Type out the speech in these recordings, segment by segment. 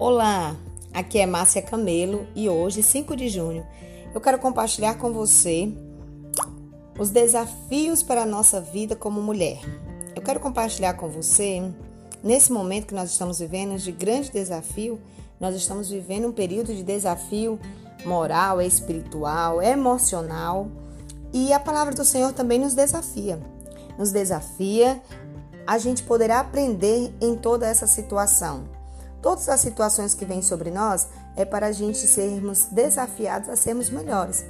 Olá, aqui é Márcia Camelo e hoje, 5 de junho, eu quero compartilhar com você os desafios para a nossa vida como mulher. Eu quero compartilhar com você, nesse momento que nós estamos vivendo de grande desafio, nós estamos vivendo um período de desafio moral, espiritual, emocional e a palavra do Senhor também nos desafia. Nos desafia a gente poderá aprender em toda essa situação Todas as situações que vêm sobre nós é para a gente sermos desafiados a sermos melhores.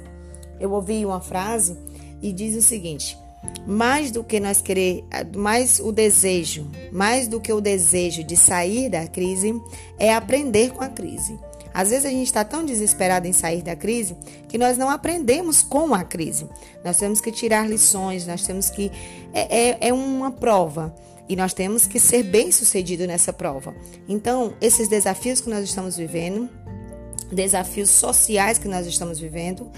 Eu ouvi uma frase e diz o seguinte: mais do que nós querer, mais o desejo, mais do que o desejo de sair da crise é aprender com a crise. Às vezes a gente está tão desesperado em sair da crise que nós não aprendemos com a crise. Nós temos que tirar lições, nós temos que. É, é, é uma prova e nós temos que ser bem-sucedido nessa prova. Então, esses desafios que nós estamos vivendo, desafios sociais que nós estamos vivendo,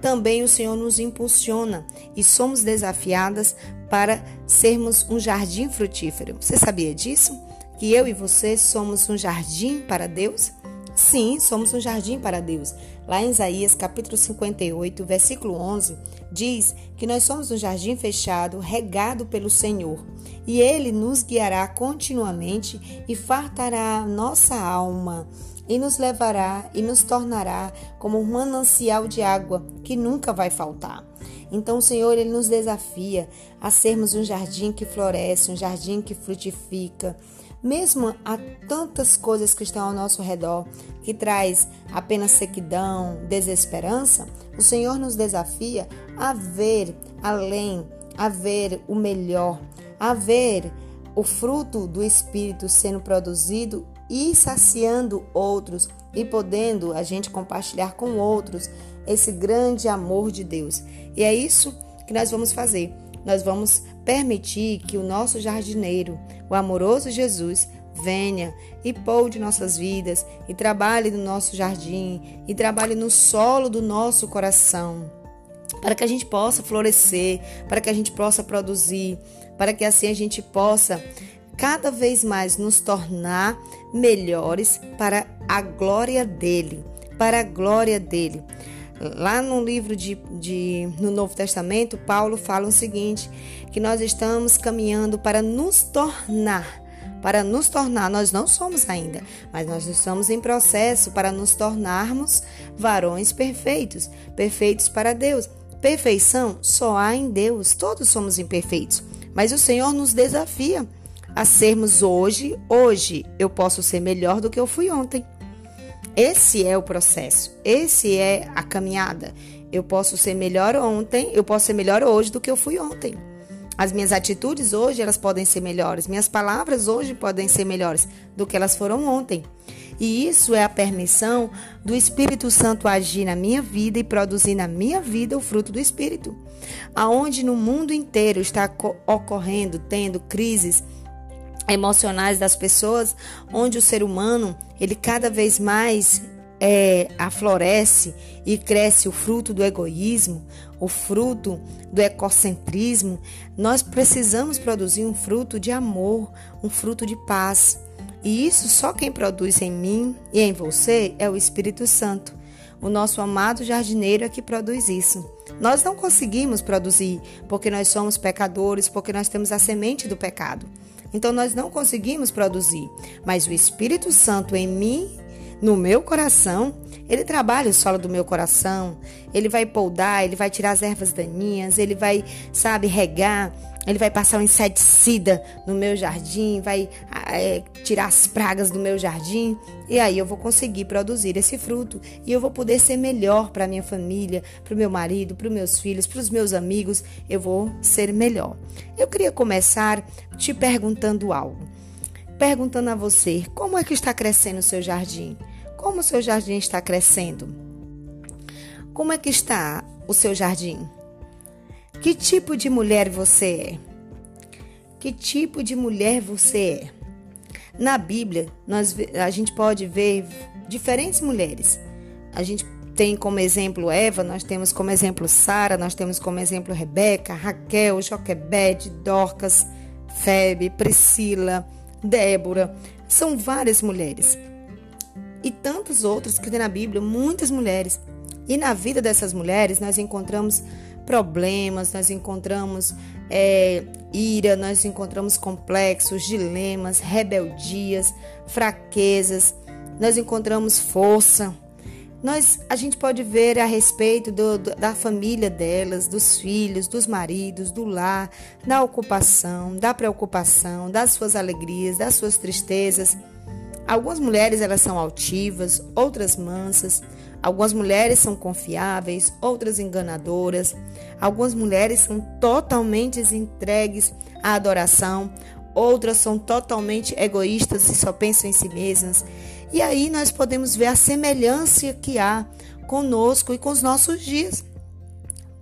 também o Senhor nos impulsiona e somos desafiadas para sermos um jardim frutífero. Você sabia disso? Que eu e você somos um jardim para Deus? Sim, somos um jardim para Deus. Lá em Isaías capítulo 58, versículo 11, diz que nós somos um jardim fechado, regado pelo Senhor, e ele nos guiará continuamente e fartará a nossa alma, e nos levará e nos tornará como um manancial de água que nunca vai faltar. Então o Senhor ele nos desafia a sermos um jardim que floresce, um jardim que frutifica, mesmo há tantas coisas que estão ao nosso redor que traz apenas sequidão, desesperança, o Senhor nos desafia a ver além, a ver o melhor, a ver o fruto do Espírito sendo produzido e saciando outros e podendo a gente compartilhar com outros esse grande amor de Deus. E é isso que nós vamos fazer nós vamos permitir que o nosso jardineiro, o amoroso Jesus, venha e poude nossas vidas e trabalhe no nosso jardim e trabalhe no solo do nosso coração, para que a gente possa florescer, para que a gente possa produzir, para que assim a gente possa cada vez mais nos tornar melhores para a glória dele, para a glória dele. Lá no livro de, de, no Novo Testamento, Paulo fala o seguinte: que nós estamos caminhando para nos tornar. Para nos tornar, nós não somos ainda, mas nós estamos em processo para nos tornarmos varões perfeitos, perfeitos para Deus. Perfeição só há em Deus, todos somos imperfeitos, mas o Senhor nos desafia a sermos hoje, hoje eu posso ser melhor do que eu fui ontem. Esse é o processo, esse é a caminhada. Eu posso ser melhor ontem, eu posso ser melhor hoje do que eu fui ontem. As minhas atitudes hoje elas podem ser melhores, minhas palavras hoje podem ser melhores do que elas foram ontem. E isso é a permissão do Espírito Santo agir na minha vida e produzir na minha vida o fruto do Espírito. Aonde no mundo inteiro está ocorrendo, tendo crises, emocionais das pessoas, onde o ser humano ele cada vez mais é, e cresce o fruto do egoísmo, o fruto do ecocentrismo, nós precisamos produzir um fruto de amor, um fruto de paz. E isso só quem produz em mim e em você é o Espírito Santo. O nosso amado jardineiro é que produz isso. Nós não conseguimos produzir porque nós somos pecadores, porque nós temos a semente do pecado. Então nós não conseguimos produzir, mas o Espírito Santo em mim, no meu coração, ele trabalha o solo do meu coração, ele vai poldar, ele vai tirar as ervas daninhas, ele vai, sabe, regar, ele vai passar um inseticida no meu jardim, vai é, tirar as pragas do meu jardim, e aí eu vou conseguir produzir esse fruto e eu vou poder ser melhor para minha família, para o meu marido, para os meus filhos, para os meus amigos. Eu vou ser melhor. Eu queria começar te perguntando algo. Perguntando a você, como é que está crescendo o seu jardim? Como o seu jardim está crescendo? Como é que está o seu jardim? Que tipo de mulher você é? Que tipo de mulher você é? Na Bíblia, nós, a gente pode ver diferentes mulheres. A gente tem como exemplo Eva, nós temos como exemplo Sara, nós temos como exemplo Rebeca, Raquel, Joquebede, Dorcas, Febe, Priscila, Débora. São várias mulheres. e tantos outros que tem na Bíblia, muitas mulheres. E na vida dessas mulheres nós encontramos problemas, nós encontramos é, ira, nós encontramos complexos, dilemas, rebeldias, fraquezas, nós encontramos força. Nós, a gente pode ver a respeito do, do, da família delas, dos filhos, dos maridos, do lar, da ocupação, da preocupação, das suas alegrias, das suas tristezas. Algumas mulheres elas são altivas, outras mansas. Algumas mulheres são confiáveis, outras enganadoras. Algumas mulheres são totalmente entregues à adoração, outras são totalmente egoístas e só pensam em si mesmas. E aí nós podemos ver a semelhança que há conosco e com os nossos dias.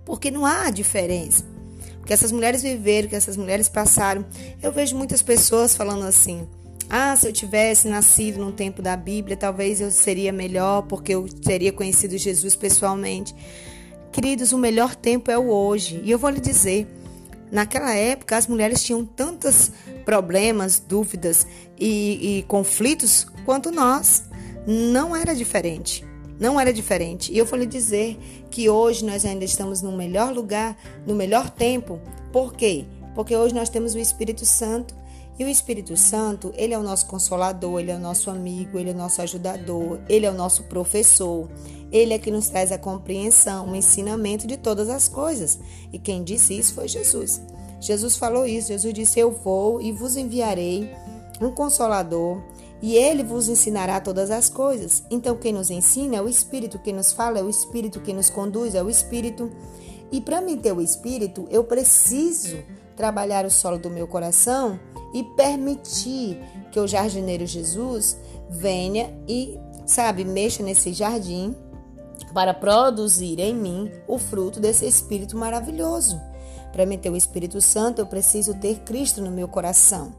Porque não há diferença. O que essas mulheres viveram, o que essas mulheres passaram. Eu vejo muitas pessoas falando assim: ah, se eu tivesse nascido no tempo da Bíblia, talvez eu seria melhor porque eu teria conhecido Jesus pessoalmente. Queridos, o melhor tempo é o hoje. E eu vou lhe dizer, naquela época as mulheres tinham tantos problemas, dúvidas e, e conflitos quanto nós. Não era diferente. Não era diferente. E eu vou lhe dizer que hoje nós ainda estamos no melhor lugar, no melhor tempo. Por quê? Porque hoje nós temos o Espírito Santo e o Espírito Santo, ele é o nosso consolador, ele é o nosso amigo, ele é o nosso ajudador, ele é o nosso professor. Ele é que nos traz a compreensão, o ensinamento de todas as coisas. E quem disse isso foi Jesus. Jesus falou isso. Jesus disse: Eu vou e vos enviarei um consolador, e ele vos ensinará todas as coisas. Então, quem nos ensina é o Espírito, quem nos fala é o Espírito, quem nos conduz é o Espírito. E para mim ter o Espírito, eu preciso trabalhar o solo do meu coração e permitir que o jardineiro Jesus venha e, sabe, mexa nesse jardim para produzir em mim o fruto desse Espírito maravilhoso. Para me ter o Espírito Santo, eu preciso ter Cristo no meu coração,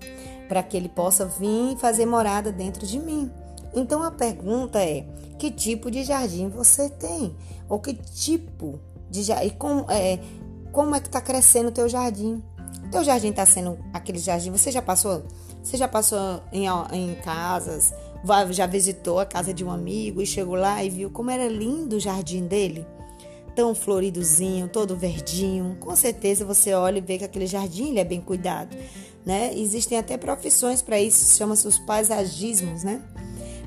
para que ele possa vir e fazer morada dentro de mim. Então a pergunta é: que tipo de jardim você tem? Ou que tipo de jardim? Como é, como é que está crescendo o teu jardim? Teu jardim está sendo aquele jardim. Você já passou? Você já passou em, em casas? Já visitou a casa de um amigo e chegou lá e viu como era lindo o jardim dele? Tão floridozinho, todo verdinho. Com certeza você olha e vê que aquele jardim é bem cuidado, né? Existem até profissões para isso, chama-se os paisagismos, né?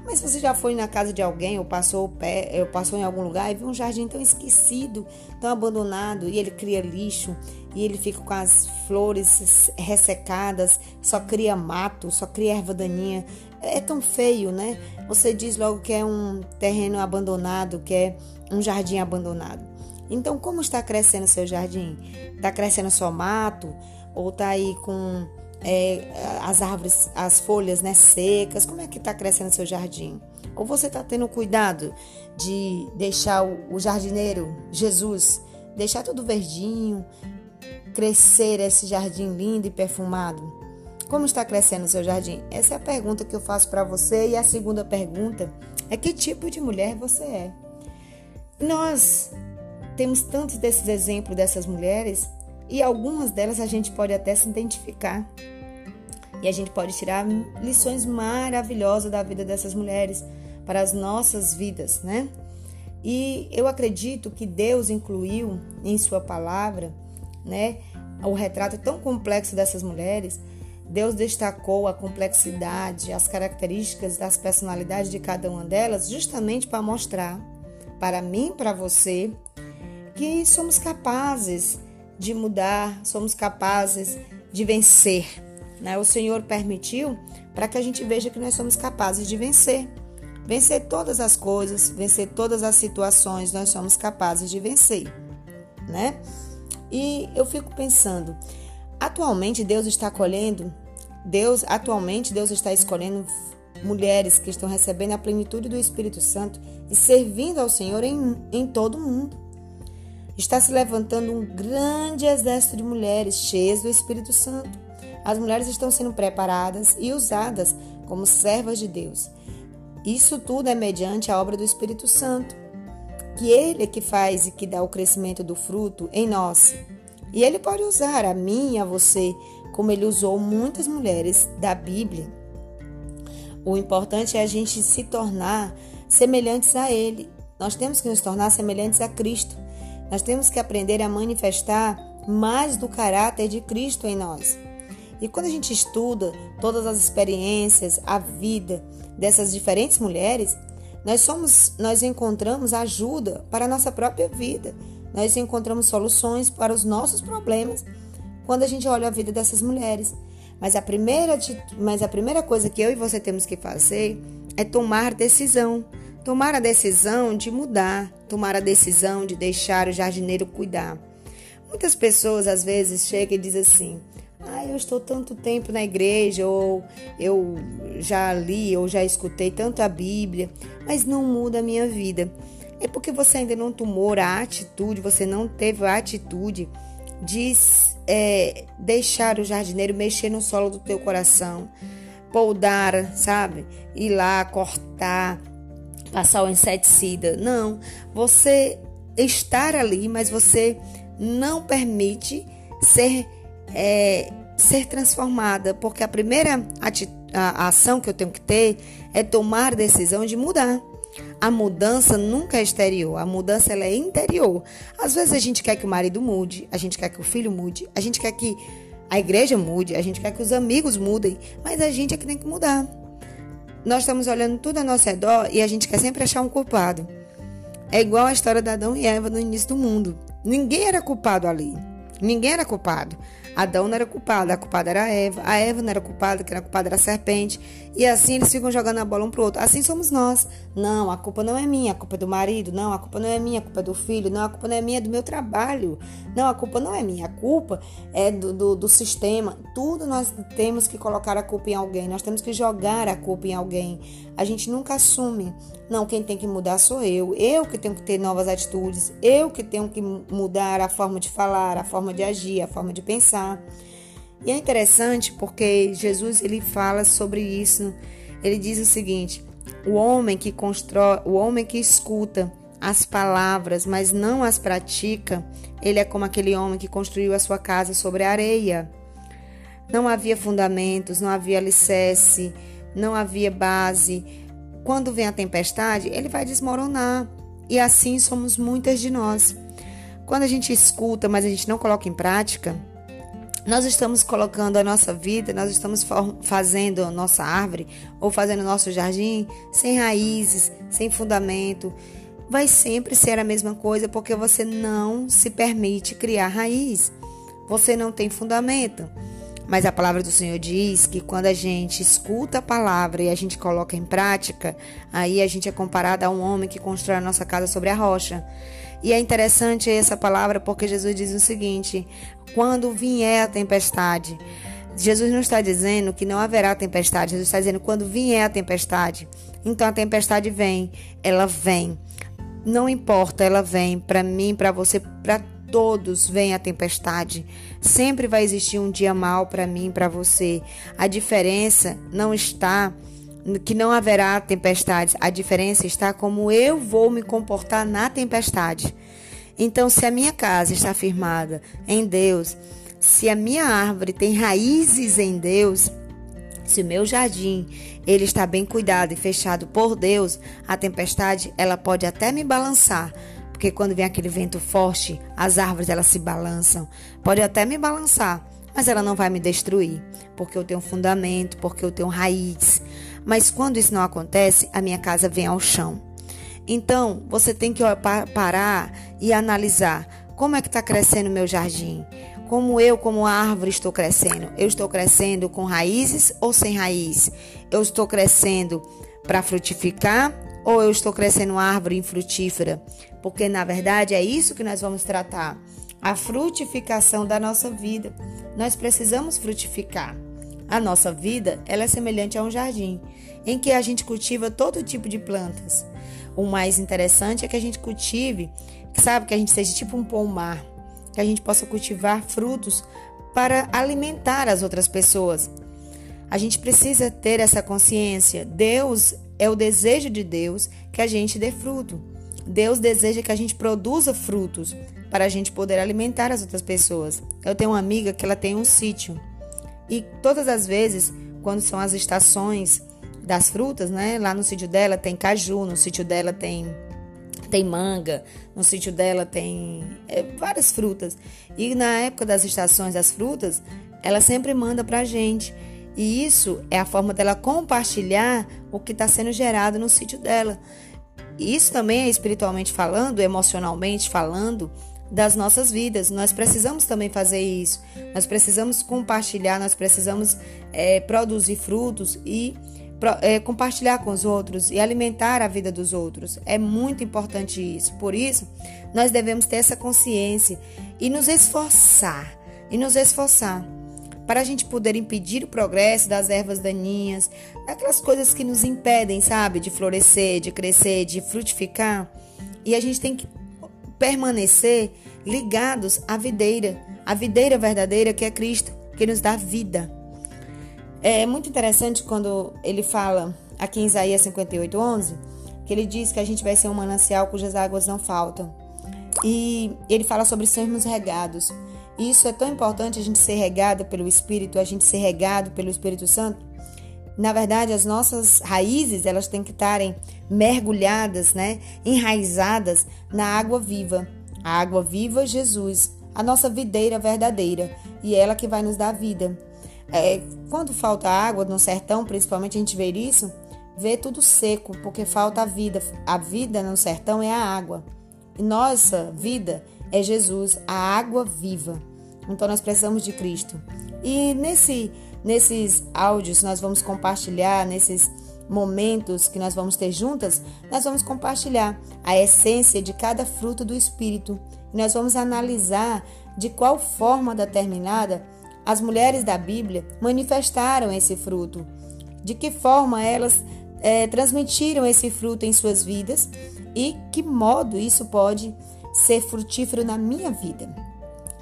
Mas você já foi na casa de alguém ou passou, pé, ou passou em algum lugar e viu um jardim tão esquecido, tão abandonado, e ele cria lixo, e ele fica com as flores ressecadas, só cria mato, só cria erva daninha. É tão feio, né? Você diz logo que é um terreno abandonado, que é um jardim abandonado. Então, como está crescendo seu jardim? Está crescendo só mato? Ou está aí com é, as árvores, as folhas né, secas, como é que está crescendo seu jardim? Ou você está tendo cuidado de deixar o, o jardineiro, Jesus, deixar tudo verdinho, crescer esse jardim lindo e perfumado? Como está crescendo o seu jardim? Essa é a pergunta que eu faço para você. E a segunda pergunta é: que tipo de mulher você é? Nós temos tantos desses exemplos dessas mulheres e algumas delas a gente pode até se identificar. E a gente pode tirar lições maravilhosas da vida dessas mulheres para as nossas vidas, né? E eu acredito que Deus incluiu em sua palavra, né, o retrato tão complexo dessas mulheres. Deus destacou a complexidade, as características das personalidades de cada uma delas, justamente para mostrar para mim, para você, que somos capazes de mudar, somos capazes de vencer. Né? O Senhor permitiu para que a gente veja que nós somos capazes de vencer. Vencer todas as coisas, vencer todas as situações, nós somos capazes de vencer, né? E eu fico pensando, atualmente Deus está colhendo, Deus, atualmente Deus está escolhendo mulheres que estão recebendo a plenitude do Espírito Santo e servindo ao Senhor em, em todo o mundo. Está se levantando um grande exército de mulheres cheias do Espírito Santo. As mulheres estão sendo preparadas e usadas como servas de Deus. Isso tudo é mediante a obra do Espírito Santo, que Ele é que faz e que dá o crescimento do fruto em nós. E Ele pode usar a mim e a você, como Ele usou muitas mulheres da Bíblia. O importante é a gente se tornar semelhantes a Ele. Nós temos que nos tornar semelhantes a Cristo. Nós temos que aprender a manifestar mais do caráter de Cristo em nós. E quando a gente estuda todas as experiências, a vida dessas diferentes mulheres, nós somos, nós encontramos ajuda para a nossa própria vida. Nós encontramos soluções para os nossos problemas quando a gente olha a vida dessas mulheres. Mas a primeira, mas a primeira coisa que eu e você temos que fazer é tomar decisão. Tomar a decisão de mudar, tomar a decisão de deixar o jardineiro cuidar. Muitas pessoas às vezes chegam e dizem assim: ah, eu estou tanto tempo na igreja, ou eu já li, ou já escutei tanto a Bíblia, mas não muda a minha vida. É porque você ainda não tomou a atitude, você não teve a atitude de é, deixar o jardineiro mexer no solo do teu coração, poldar, sabe? Ir lá, cortar, passar o inseticida. Não, você estar ali, mas você não permite ser, é, ser transformada, porque a primeira a, ação que eu tenho que ter é tomar a decisão de mudar. A mudança nunca é exterior, a mudança ela é interior. Às vezes a gente quer que o marido mude, a gente quer que o filho mude, a gente quer que a igreja mude, a gente quer que os amigos mudem, mas a gente é que tem que mudar. Nós estamos olhando tudo ao nosso redor e a gente quer sempre achar um culpado. É igual a história de Adão e Eva no início do mundo. Ninguém era culpado ali. Ninguém era culpado. Adão não era culpado, a culpada era a Eva. A Eva não era culpada, que era culpada era a serpente. E assim eles ficam jogando a bola um pro outro. Assim somos nós. Não, a culpa não é minha, a culpa é do marido. Não, a culpa não é minha, a culpa é do filho. Não, a culpa não é minha, é do meu trabalho. Não, a culpa não é minha, a culpa é do, do, do sistema. Tudo nós temos que colocar a culpa em alguém. Nós temos que jogar a culpa em alguém. A gente nunca assume. Não, quem tem que mudar sou eu. Eu que tenho que ter novas atitudes. Eu que tenho que mudar a forma de falar, a forma de agir, a forma de pensar. E é interessante porque Jesus ele fala sobre isso. Ele diz o seguinte: o homem que constrói, o homem que escuta as palavras, mas não as pratica, ele é como aquele homem que construiu a sua casa sobre a areia. Não havia fundamentos, não havia alicerce, não havia base. Quando vem a tempestade, ele vai desmoronar. E assim somos muitas de nós. Quando a gente escuta, mas a gente não coloca em prática, nós estamos colocando a nossa vida, nós estamos fazendo a nossa árvore ou fazendo o nosso jardim sem raízes, sem fundamento. Vai sempre ser a mesma coisa porque você não se permite criar raiz. Você não tem fundamento. Mas a palavra do Senhor diz que quando a gente escuta a palavra e a gente coloca em prática, aí a gente é comparado a um homem que constrói a nossa casa sobre a rocha. E é interessante essa palavra porque Jesus diz o seguinte: quando vier a tempestade, Jesus não está dizendo que não haverá tempestade, Jesus está dizendo quando vier a tempestade. Então a tempestade vem, ela vem. Não importa, ela vem para mim, para você, para todos vem a tempestade. Sempre vai existir um dia mal para mim, para você. A diferença não está que não haverá tempestades. A diferença está como eu vou me comportar na tempestade. Então, se a minha casa está firmada em Deus, se a minha árvore tem raízes em Deus, se o meu jardim ele está bem cuidado e fechado por Deus, a tempestade ela pode até me balançar, porque quando vem aquele vento forte, as árvores elas se balançam. Pode até me balançar, mas ela não vai me destruir, porque eu tenho fundamento, porque eu tenho raiz. Mas quando isso não acontece, a minha casa vem ao chão. Então, você tem que parar e analisar como é que está crescendo o meu jardim. Como eu, como árvore, estou crescendo. Eu estou crescendo com raízes ou sem raiz? Eu estou crescendo para frutificar ou eu estou crescendo árvore infrutífera? Porque, na verdade, é isso que nós vamos tratar. A frutificação da nossa vida. Nós precisamos frutificar. A nossa vida ela é semelhante a um jardim, em que a gente cultiva todo tipo de plantas. O mais interessante é que a gente cultive, sabe, que a gente seja tipo um pomar, que a gente possa cultivar frutos para alimentar as outras pessoas. A gente precisa ter essa consciência. Deus é o desejo de Deus que a gente dê fruto. Deus deseja que a gente produza frutos para a gente poder alimentar as outras pessoas. Eu tenho uma amiga que ela tem um sítio e todas as vezes, quando são as estações das frutas, né? Lá no sítio dela tem caju, no sítio dela tem tem manga, no sítio dela tem é, várias frutas. E na época das estações das frutas, ela sempre manda pra gente. E isso é a forma dela compartilhar o que está sendo gerado no sítio dela. Isso também é espiritualmente falando, emocionalmente falando, das nossas vidas. Nós precisamos também fazer isso. Nós precisamos compartilhar, nós precisamos é, produzir frutos e é, compartilhar com os outros e alimentar a vida dos outros. É muito importante isso. Por isso, nós devemos ter essa consciência e nos esforçar e nos esforçar para a gente poder impedir o progresso das ervas daninhas, daquelas coisas que nos impedem, sabe, de florescer, de crescer, de frutificar. E a gente tem que permanecer ligados à videira, a videira verdadeira que é Cristo, que nos dá vida. É muito interessante quando ele fala aqui em Isaías 58, 11, que ele diz que a gente vai ser um manancial cujas águas não faltam. E ele fala sobre sermos regados. E isso é tão importante a gente ser regado pelo Espírito, a gente ser regado pelo Espírito Santo. Na verdade, as nossas raízes, elas têm que estarem mergulhadas, né, enraizadas na água viva. A água viva, Jesus, a nossa videira verdadeira, e ela que vai nos dar vida. É, quando falta água no sertão, principalmente a gente vê isso, vê tudo seco, porque falta a vida. A vida no sertão é a água. E nossa vida é Jesus, a água viva. Então nós precisamos de Cristo. E nesse, nesses áudios nós vamos compartilhar, nesses momentos que nós vamos ter juntas, nós vamos compartilhar a essência de cada fruto do Espírito. E nós vamos analisar de qual forma determinada as mulheres da Bíblia manifestaram esse fruto, de que forma elas é, transmitiram esse fruto em suas vidas e que modo isso pode ser frutífero na minha vida,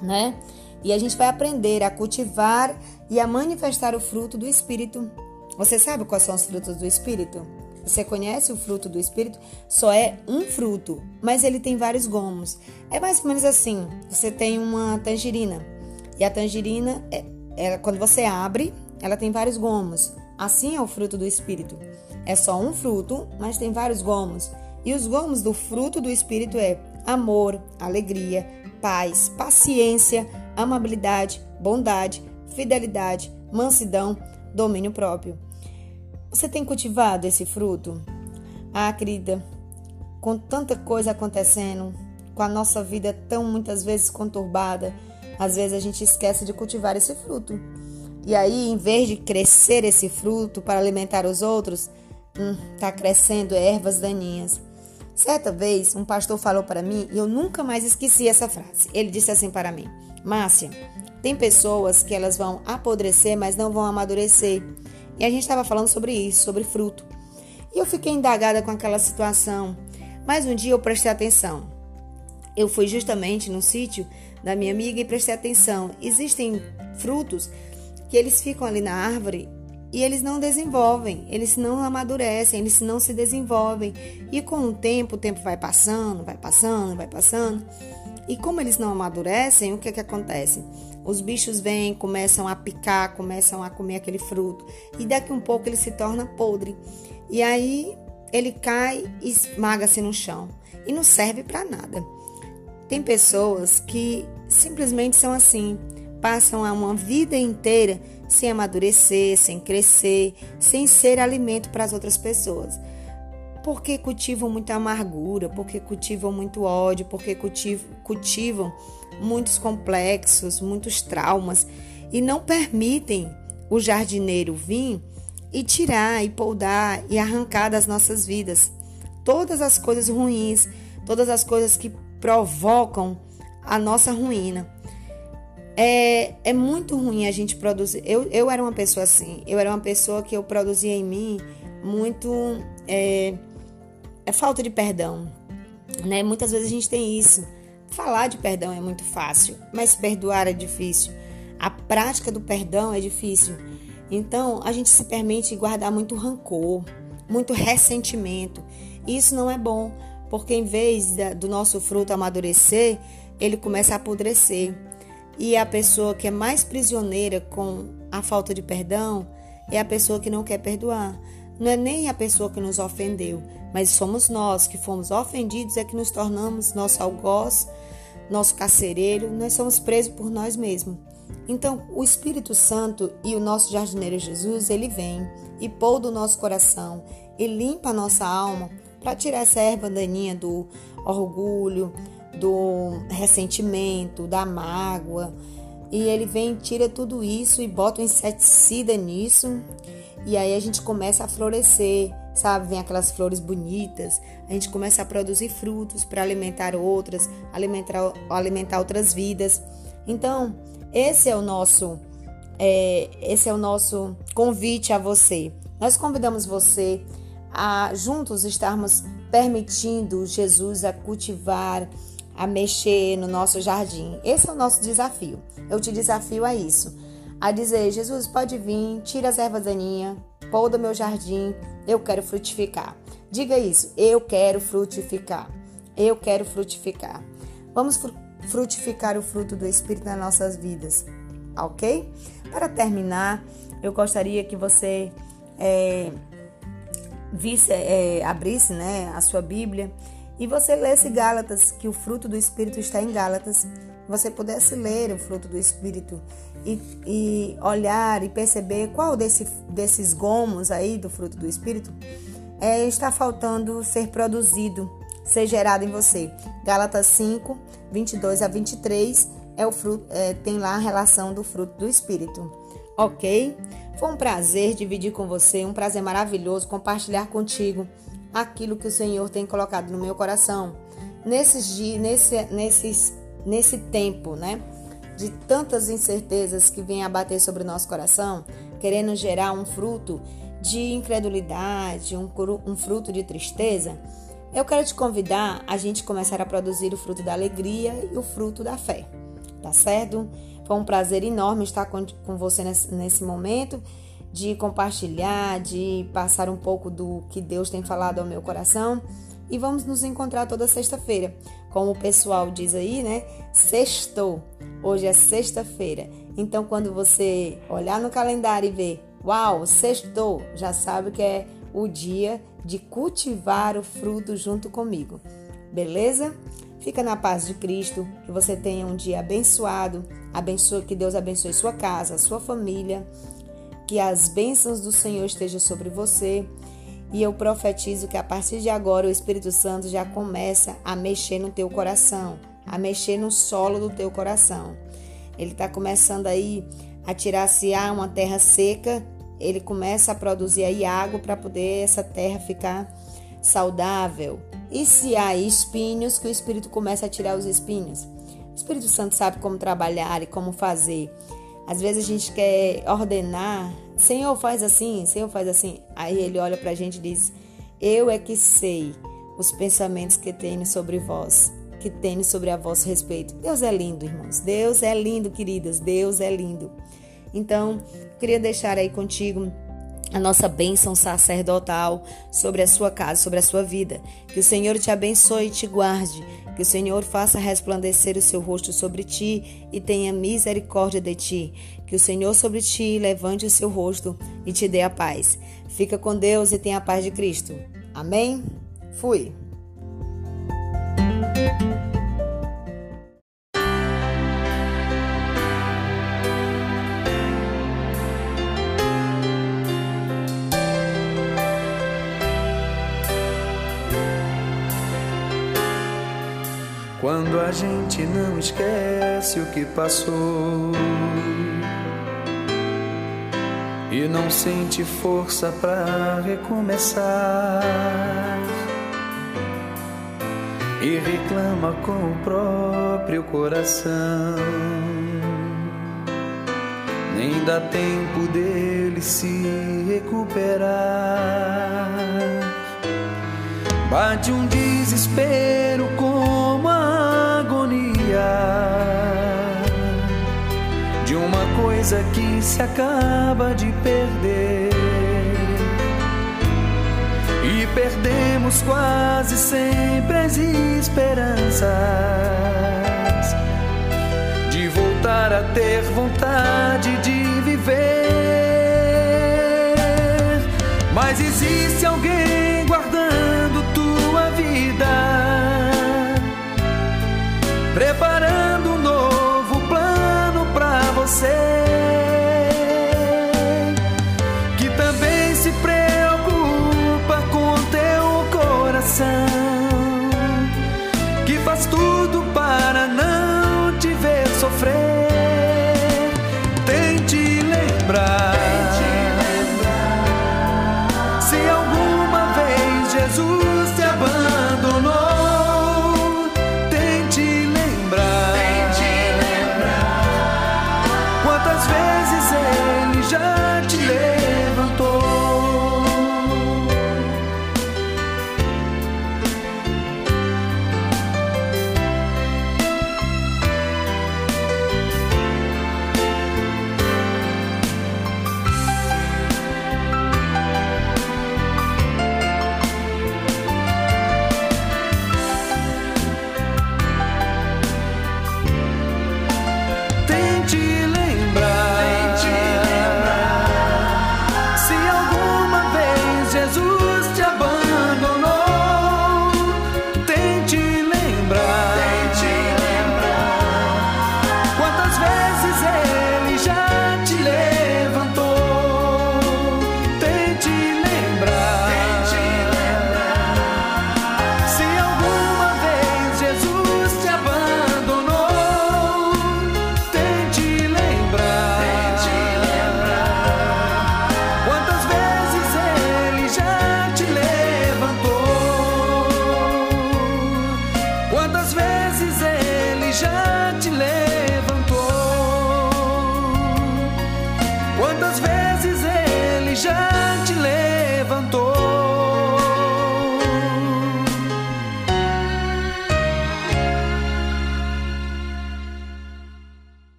né? E a gente vai aprender a cultivar e a manifestar o fruto do Espírito. Você sabe quais são os frutos do Espírito? Você conhece o fruto do Espírito? Só é um fruto, mas ele tem vários gomos. É mais ou menos assim: você tem uma tangerina, e a tangerina, é, é, quando você abre, ela tem vários gomos. Assim é o fruto do Espírito. É só um fruto, mas tem vários gomos. E os gomos do fruto do Espírito é amor, alegria, paz, paciência, amabilidade, bondade, fidelidade, mansidão, domínio próprio. Você tem cultivado esse fruto? Ah, querida, com tanta coisa acontecendo, com a nossa vida tão muitas vezes conturbada, às vezes a gente esquece de cultivar esse fruto. E aí, em vez de crescer esse fruto para alimentar os outros, hum, tá crescendo ervas daninhas. Certa vez, um pastor falou para mim e eu nunca mais esqueci essa frase. Ele disse assim para mim: Márcia, tem pessoas que elas vão apodrecer, mas não vão amadurecer. E a gente estava falando sobre isso, sobre fruto. E eu fiquei indagada com aquela situação. Mas um dia eu prestei atenção. Eu fui justamente no sítio da minha amiga e prestei atenção. Existem frutos que eles ficam ali na árvore e eles não desenvolvem, eles não amadurecem, eles não se desenvolvem. E com o tempo, o tempo vai passando, vai passando, vai passando. E como eles não amadurecem, o que, que acontece? Os bichos vêm, começam a picar, começam a comer aquele fruto. E daqui um pouco ele se torna podre. E aí ele cai e esmaga-se no chão. E não serve para nada. Tem pessoas que simplesmente são assim, passam uma vida inteira sem amadurecer, sem crescer, sem ser alimento para as outras pessoas. Porque cultivam muita amargura, porque cultivam muito ódio, porque cultivam, cultivam muitos complexos, muitos traumas e não permitem o jardineiro vir e tirar e podar e arrancar das nossas vidas todas as coisas ruins, todas as coisas que provocam a nossa ruína. É, é muito ruim a gente produzir. Eu, eu era uma pessoa assim. Eu era uma pessoa que eu produzia em mim muito. É, é falta de perdão. Né? Muitas vezes a gente tem isso. Falar de perdão é muito fácil, mas perdoar é difícil. A prática do perdão é difícil. Então a gente se permite guardar muito rancor, muito ressentimento. Isso não é bom, porque em vez do nosso fruto amadurecer, ele começa a apodrecer. E a pessoa que é mais prisioneira com a falta de perdão é a pessoa que não quer perdoar. Não é nem a pessoa que nos ofendeu, mas somos nós que fomos ofendidos é que nos tornamos nosso algoz, nosso carcereiro, nós somos presos por nós mesmos. Então, o Espírito Santo e o nosso jardineiro Jesus, ele vem e pôr do nosso coração e limpa a nossa alma para tirar essa erva daninha do orgulho, do ressentimento, da mágoa. E ele vem, tira tudo isso e bota um inseticida nisso. E aí a gente começa a florescer, sabe? Vem aquelas flores bonitas. A gente começa a produzir frutos para alimentar outras, alimentar, alimentar outras vidas. Então, esse é o nosso é, esse é o nosso convite a você. Nós convidamos você a juntos estarmos permitindo Jesus a cultivar, a mexer no nosso jardim. Esse é o nosso desafio. Eu te desafio a isso. A dizer, Jesus, pode vir, tira as ervas daninhas, do meu jardim, eu quero frutificar. Diga isso, eu quero frutificar. Eu quero frutificar. Vamos frutificar o fruto do Espírito nas nossas vidas, ok? Para terminar, eu gostaria que você é, visse, é, abrisse né, a sua Bíblia e você lesse Gálatas, que o fruto do Espírito está em Gálatas, você pudesse ler o fruto do Espírito e, e olhar e perceber qual desse, desses gomos aí do fruto do Espírito é, está faltando ser produzido, ser gerado em você. Gálatas 5, 22 a 23 é o fruto, é, tem lá a relação do fruto do Espírito. Ok? Foi um prazer dividir com você, um prazer maravilhoso compartilhar contigo aquilo que o Senhor tem colocado no meu coração. Nesses dias, nesse, nesses, nesse tempo, né? De tantas incertezas que vêm abater sobre o nosso coração, querendo gerar um fruto de incredulidade, um, um fruto de tristeza, eu quero te convidar a gente começar a produzir o fruto da alegria e o fruto da fé. Tá certo? Foi um prazer enorme estar com, com você nesse, nesse momento de compartilhar, de passar um pouco do que Deus tem falado ao meu coração. E vamos nos encontrar toda sexta-feira. Como o pessoal diz aí, né? Sextou. Hoje é sexta-feira. Então, quando você olhar no calendário e ver, uau, sextou, já sabe que é o dia de cultivar o fruto junto comigo. Beleza? Fica na paz de Cristo, que você tenha um dia abençoado, abençoe, que Deus abençoe sua casa, sua família que as bênçãos do Senhor estejam sobre você. E eu profetizo que a partir de agora o Espírito Santo já começa a mexer no teu coração, a mexer no solo do teu coração. Ele está começando aí a tirar se há uma terra seca, ele começa a produzir aí água para poder essa terra ficar saudável. E se há espinhos, que o Espírito começa a tirar os espinhos. O Espírito Santo sabe como trabalhar e como fazer. Às vezes a gente quer ordenar, Senhor faz assim, Senhor faz assim. Aí ele olha para a gente e diz: Eu é que sei os pensamentos que tenho sobre vós, que tenho sobre a vosso respeito. Deus é lindo, irmãos. Deus é lindo, queridas. Deus é lindo. Então, queria deixar aí contigo a nossa bênção sacerdotal sobre a sua casa, sobre a sua vida. Que o Senhor te abençoe e te guarde. Que o Senhor faça resplandecer o seu rosto sobre ti e tenha misericórdia de ti. Que o Senhor sobre ti levante o seu rosto e te dê a paz. Fica com Deus e tenha a paz de Cristo. Amém? Fui. Gente não esquece o que passou. E não sente força para recomeçar. E reclama com o próprio coração, nem dá tempo dele se recuperar. Bate um desespero como coisa que se acaba de perder. E perdemos quase sempre as esperanças de voltar a ter vontade de viver Mas existe alguém